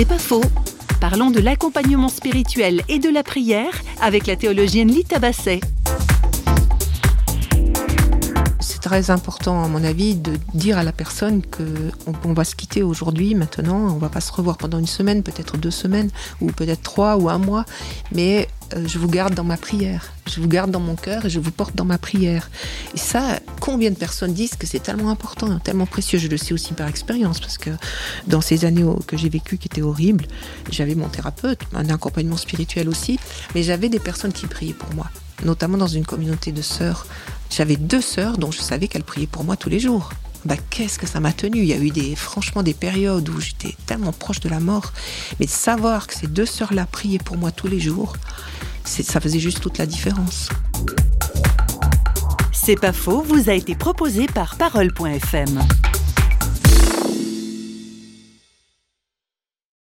C'est pas faux. Parlons de l'accompagnement spirituel et de la prière avec la théologienne Lita Basset. Très important, à mon avis, de dire à la personne que on, va se quitter aujourd'hui, maintenant, on va pas se revoir pendant une semaine, peut-être deux semaines, ou peut-être trois ou un mois, mais euh, je vous garde dans ma prière, je vous garde dans mon cœur et je vous porte dans ma prière. Et ça, combien de personnes disent que c'est tellement important, tellement précieux Je le sais aussi par expérience, parce que dans ces années que j'ai vécues qui étaient horribles, j'avais mon thérapeute, un accompagnement spirituel aussi, mais j'avais des personnes qui priaient pour moi, notamment dans une communauté de sœurs. J'avais deux sœurs dont je savais qu'elles priaient pour moi tous les jours bah, qu'est-ce que ça m'a tenu? Il y a eu des, franchement des périodes où j'étais tellement proche de la mort. Mais de savoir que ces deux sœurs-là priaient pour moi tous les jours, ça faisait juste toute la différence. C'est pas faux, vous a été proposé par Parole.fm.